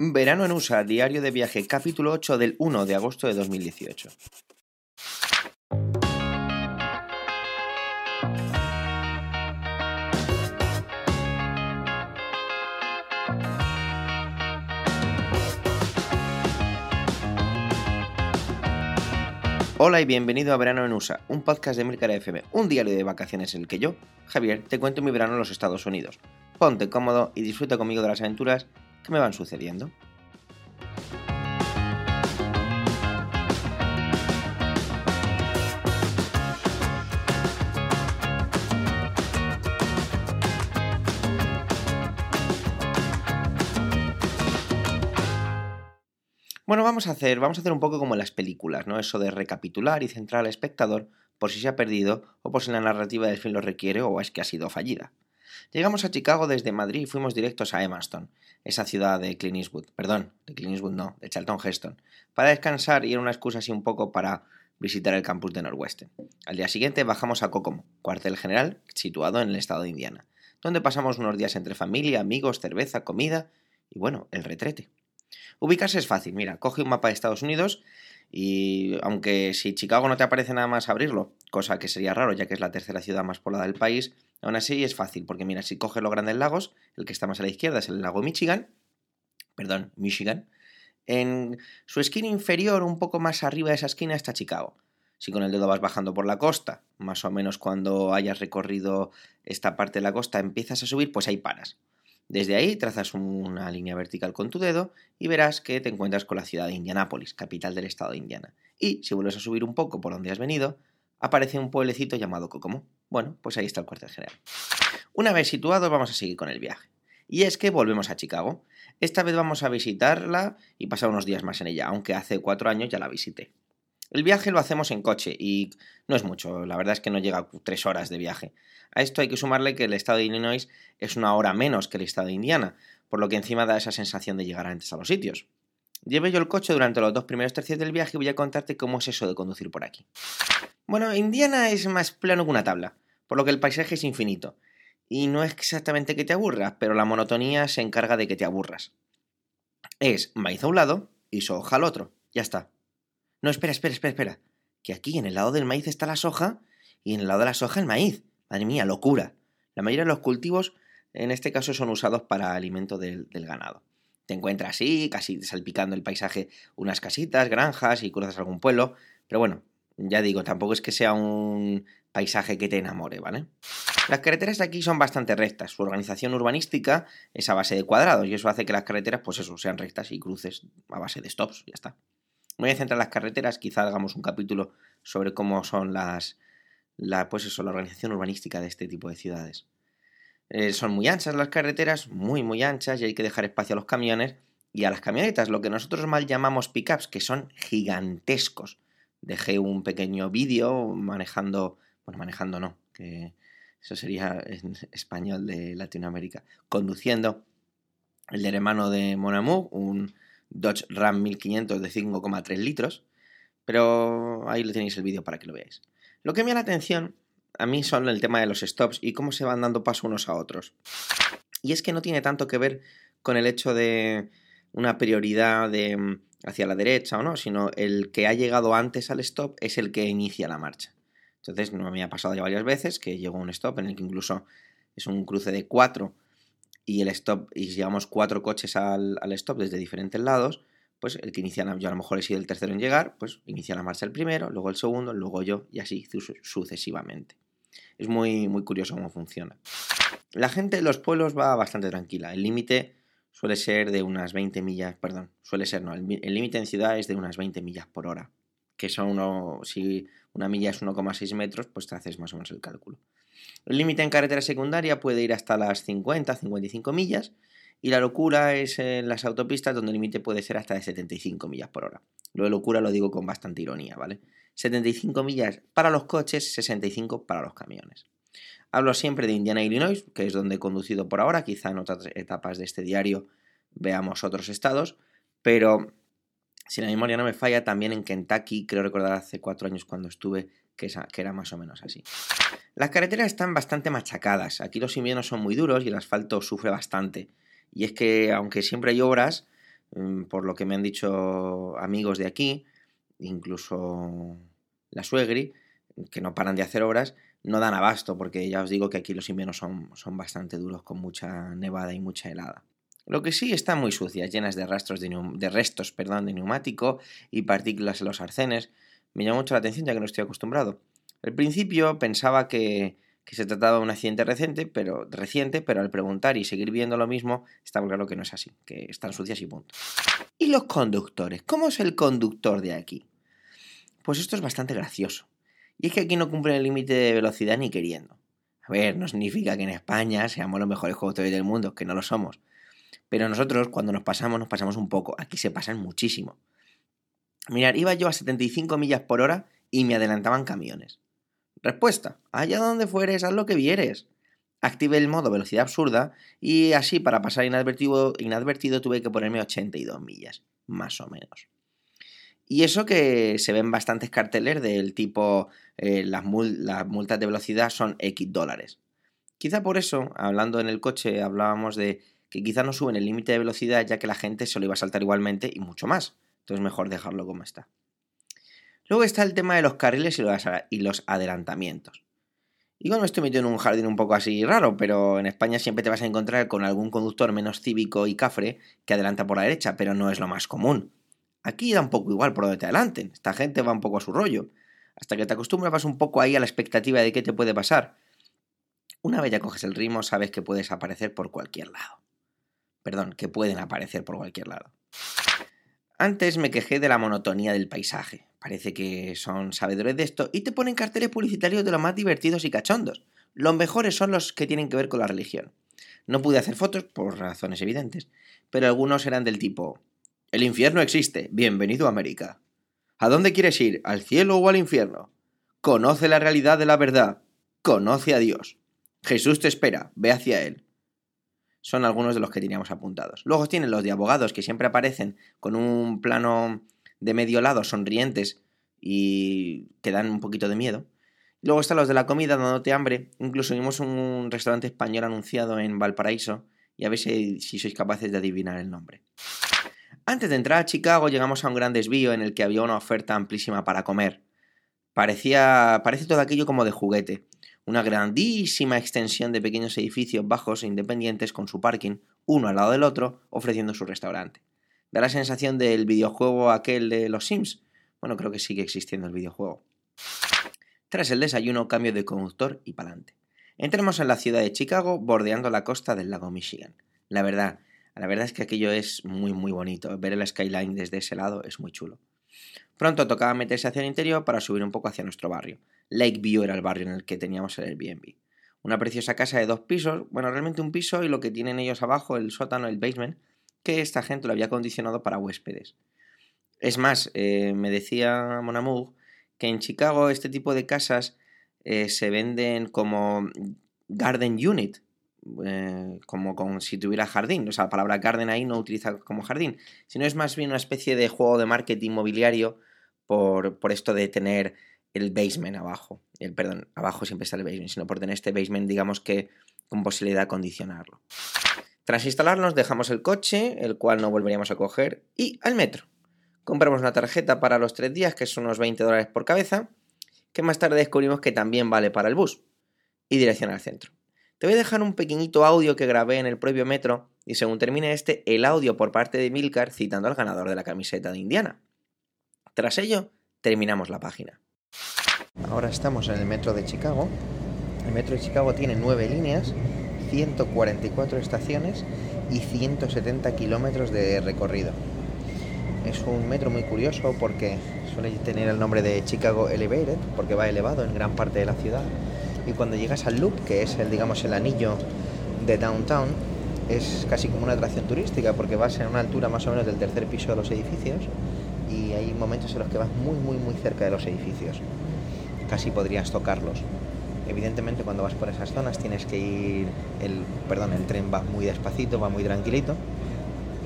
Verano en USA, diario de viaje, capítulo 8 del 1 de agosto de 2018. Hola y bienvenido a Verano en USA, un podcast de Milcar FM, un diario de vacaciones en el que yo, Javier, te cuento mi verano en los Estados Unidos. Ponte cómodo y disfruta conmigo de las aventuras que me van sucediendo. Bueno, vamos a hacer, vamos a hacer un poco como en las películas, ¿no? Eso de recapitular y centrar al espectador por si se ha perdido o por si la narrativa del film lo requiere o es que ha sido fallida. Llegamos a Chicago desde Madrid y fuimos directos a Evanston, esa ciudad de Clint Eastwood, perdón, de Clint Eastwood no, de Charlton Heston, para descansar y era una excusa así un poco para visitar el campus de Norwestern. Al día siguiente bajamos a Kokomo, cuartel general situado en el estado de Indiana, donde pasamos unos días entre familia, amigos, cerveza, comida y bueno, el retrete. Ubicarse es fácil, mira, coge un mapa de Estados Unidos y aunque si Chicago no te aparece nada más abrirlo, cosa que sería raro ya que es la tercera ciudad más poblada del país, aún así es fácil, porque mira, si coges los grandes lagos, el que está más a la izquierda es el lago Michigan, perdón, Michigan, en su esquina inferior, un poco más arriba de esa esquina, está Chicago. Si con el dedo vas bajando por la costa, más o menos cuando hayas recorrido esta parte de la costa empiezas a subir, pues ahí paras. Desde ahí trazas una línea vertical con tu dedo y verás que te encuentras con la ciudad de Indianápolis, capital del estado de Indiana. Y si vuelves a subir un poco por donde has venido, aparece un pueblecito llamado Kokomo. Bueno, pues ahí está el cuartel general. Una vez situados, vamos a seguir con el viaje. Y es que volvemos a Chicago. Esta vez vamos a visitarla y pasar unos días más en ella, aunque hace cuatro años ya la visité. El viaje lo hacemos en coche y no es mucho, la verdad es que no llega a tres horas de viaje. A esto hay que sumarle que el estado de Illinois es una hora menos que el estado de Indiana, por lo que encima da esa sensación de llegar antes a los sitios. Llevé yo el coche durante los dos primeros tercios del viaje y voy a contarte cómo es eso de conducir por aquí. Bueno, Indiana es más plano que una tabla, por lo que el paisaje es infinito. Y no es exactamente que te aburras, pero la monotonía se encarga de que te aburras. Es maíz a un lado y soja al otro. Ya está. No, espera, espera, espera, espera. Que aquí en el lado del maíz está la soja y en el lado de la soja el maíz. Madre mía, locura. La mayoría de los cultivos en este caso son usados para alimento del, ganado. Te encuentras así, casi salpicando el paisaje, unas casitas, granjas y cruzas algún pueblo. Pero bueno, ya digo, tampoco es que sea un paisaje que te enamore, ¿vale? Las carreteras de aquí son bastante rectas. Su organización urbanística es a base de cuadrados y eso hace que las carreteras, pues eso, sean rectas y cruces a base de stops, ya está voy a centrar las carreteras, quizá hagamos un capítulo sobre cómo son las, la, pues eso, la organización urbanística de este tipo de ciudades. Eh, son muy anchas las carreteras, muy muy anchas y hay que dejar espacio a los camiones y a las camionetas, lo que nosotros mal llamamos pickups, que son gigantescos. Dejé un pequeño vídeo manejando, bueno, manejando no, que eso sería en español de Latinoamérica, conduciendo el hermano de Monamu, un Dodge Ram 1500 de 5,3 litros, pero ahí lo tenéis el vídeo para que lo veáis. Lo que me da la atención a mí son el tema de los stops y cómo se van dando paso unos a otros. Y es que no tiene tanto que ver con el hecho de una prioridad de mm, hacia la derecha o no, sino el que ha llegado antes al stop es el que inicia la marcha. Entonces, no me ha pasado ya varias veces que llegó un stop en el que incluso es un cruce de cuatro y el stop, y llevamos cuatro coches al, stop desde diferentes lados, pues el que inicia, yo a lo mejor he sido el tercero en llegar, pues inicia la marcha el primero, luego el segundo, luego yo y así sucesivamente. Es muy, muy curioso cómo funciona. La gente de los pueblos va bastante tranquila. El límite suele ser de unas 20 millas, perdón, suele ser, no, el límite en ciudad es de unas 20 millas por hora. Que son uno, si una milla es 1,6 metros, pues te haces más o menos el cálculo. El límite en carretera secundaria puede ir hasta las 50-55 millas y la locura es en las autopistas donde el límite puede ser hasta de 75 millas por hora. Lo de locura lo digo con bastante ironía, ¿vale? 75 millas para los coches, 65 para los camiones. Hablo siempre de Indiana, Illinois, que es donde he conducido por ahora, quizá en otras etapas de este diario veamos otros estados, pero si la memoria no me falla, también en Kentucky, creo recordar hace cuatro años cuando estuve, que, era más o menos así. Las carreteras están bastante machacadas, aquí los inviernos son muy duros y el asfalto sufre bastante. Y es que, aunque siempre hay obras, mm, por lo que me han dicho amigos de aquí, incluso la suegri, que no paran de hacer obras, no dan abasto, porque ya os digo que aquí los inviernos son, son bastante duros, con mucha nevada y mucha helada. Lo que sí están muy sucias, llenas de, rastros de, de restos perdón, de neumático y partículas en los arcenes. Me llama mucho la atención ya que no estoy acostumbrado. Al principio pensaba que, que se trataba de un accidente reciente pero, reciente, pero al preguntar y seguir viendo lo mismo, está claro que no es así, que están sucias y punto. ¿Y los conductores? ¿Cómo es el conductor de aquí? Pues esto es bastante gracioso. Y es que aquí no cumplen el límite de velocidad ni queriendo. A ver, no significa que en España seamos los mejores conductores del mundo, que no lo somos. Pero nosotros, cuando nos pasamos, nos pasamos un poco. Aquí se pasan muchísimo. Mirad, iba yo a 75 millas por hora y me adelantaban camiones. Respuesta: allá donde fueres, haz lo que vieres. Activé el modo velocidad absurda y así para pasar inadvertido tuve que ponerme 82 millas, más o menos. Y eso que se ven bastantes carteles del tipo eh, las, multas de velocidad son X dólares. Quizá por eso, hablando en el coche, hablábamos de que quizá no suben el límite de velocidad ya que la gente se lo iba a saltar igualmente y mucho más. Entonces mejor dejarlo como está. Luego está el tema de los carriles y los adelantamientos. Igual me estoy metiendo en un jardín un poco así raro, pero en España siempre te vas a encontrar con algún conductor menos cívico y cafre que adelanta por la derecha, pero no es lo más común. Aquí da un poco igual por donde te adelanten, esta gente va un poco a su rollo. Hasta que te acostumbras vas un poco ahí a la expectativa de qué te puede pasar. Una vez ya coges el ritmo, sabes que puedes aparecer por cualquier lado perdón, que pueden aparecer por cualquier lado. Antes me quejé de la monotonía del paisaje. Parece que son sabedores de esto y te ponen carteles publicitarios de los más divertidos y cachondos. Los mejores son los que tienen que ver con la religión. No pude hacer fotos por razones evidentes, pero algunos eran del tipo El infierno existe, bienvenido a América. ¿A dónde quieres ir? ¿Al cielo o al infierno? Conoce la realidad de la verdad. Conoce a Dios. Jesús te espera, ve hacia Él son algunos de los que teníamos apuntados. Luego tienen los de abogados que siempre aparecen con un plano de medio lado sonrientes y que dan un poquito de miedo. Luego están los de la comida dándote hambre. Incluso vimos un restaurante español anunciado en Valparaíso y a ver si, si sois capaces de adivinar el nombre. Antes de entrar a Chicago llegamos a un gran desvío en el que había una oferta amplísima para comer. Parecía, parece todo aquello como de juguete una grandísima extensión de pequeños edificios bajos e independientes con su parking, uno al lado del otro, ofreciendo su restaurante. Da la sensación del videojuego aquel de los Sims. Bueno, creo que sigue existiendo el videojuego. Tras el desayuno, cambio de conductor y pa'lante. Entremos en la ciudad de Chicago, bordeando la costa del lago Michigan. La verdad, la verdad es que aquello es muy muy bonito. Ver el skyline desde ese lado es muy chulo. Pronto tocaba meterse hacia el interior para subir un poco hacia nuestro barrio. Lakeview era el barrio en el que teníamos el Airbnb. Una preciosa casa de dos pisos, bueno, realmente un piso y lo que tienen ellos abajo, el sótano, el basement, que esta gente lo había acondicionado para huéspedes. Es más, eh, me decía Monamour que en Chicago este tipo de casas eh, se venden como garden unit, eh, como, si tuviera jardín. O sea, la palabra garden ahí no utiliza como jardín, sino es más bien una especie de juego de marketing inmobiliario por, por esto de tener el basement abajo. El, perdón, abajo siempre está el basement, sino por tener este basement, digamos que con posibilidad de acondicionarlo. Tras instalarnos, dejamos el coche, el cual no volveríamos a coger, y al metro. Compramos una tarjeta para los tres días, que son unos 20 dólares por cabeza, que más tarde descubrimos que también vale para el bus, y dirección al centro. Te voy a dejar un pequeñito audio que grabé en el propio metro, y según termine este, el audio por parte de Milcar citando al ganador de la camiseta de Indiana. Tras ello, terminamos la página. Ahora estamos en el metro de Chicago. El metro de Chicago tiene nueve líneas, 144 estaciones y 170 kilómetros de recorrido. Es un metro muy curioso porque suele tener el nombre de Chicago Elevated porque va elevado en gran parte de la ciudad. Y cuando llegas al loop, que es el digamos el anillo de downtown, es casi como una atracción turística porque vas en una altura más o menos del tercer piso de los edificios y hay momentos en los que vas muy muy muy cerca de los edificios. Casi podrías tocarlos. Evidentemente cuando vas por esas zonas tienes que ir, el, perdón, el tren va muy despacito, va muy tranquilito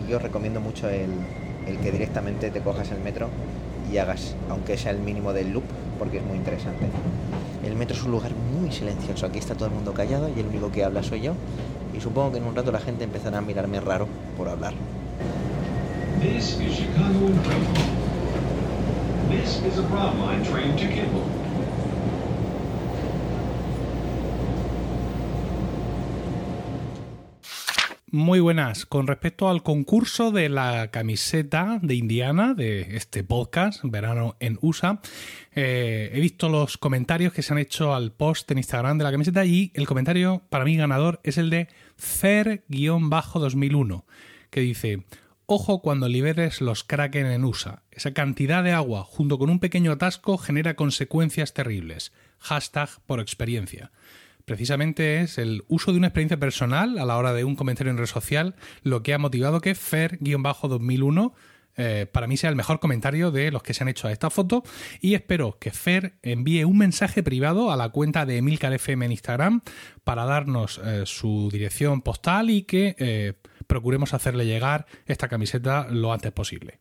y yo recomiendo mucho el, el que directamente te cojas el metro y hagas, aunque sea el mínimo del loop, porque es muy interesante. El metro es un lugar muy silencioso, aquí está todo el mundo callado y el único que habla soy yo. Y supongo que en un rato la gente empezará a mirarme raro por hablar. Muy buenas. Con respecto al concurso de la camiseta de Indiana, de este podcast, Verano en USA, eh, he visto los comentarios que se han hecho al post en Instagram de la camiseta y el comentario para mí ganador es el de Fer-2001, que dice, ojo cuando liberes los Kraken en USA. Esa cantidad de agua junto con un pequeño atasco genera consecuencias terribles. Hashtag por experiencia precisamente es el uso de una experiencia personal a la hora de un comentario en red social lo que ha motivado que Fer-2001 eh, para mí sea el mejor comentario de los que se han hecho a esta foto y espero que Fer envíe un mensaje privado a la cuenta de Emilcar FM en Instagram para darnos eh, su dirección postal y que eh, procuremos hacerle llegar esta camiseta lo antes posible.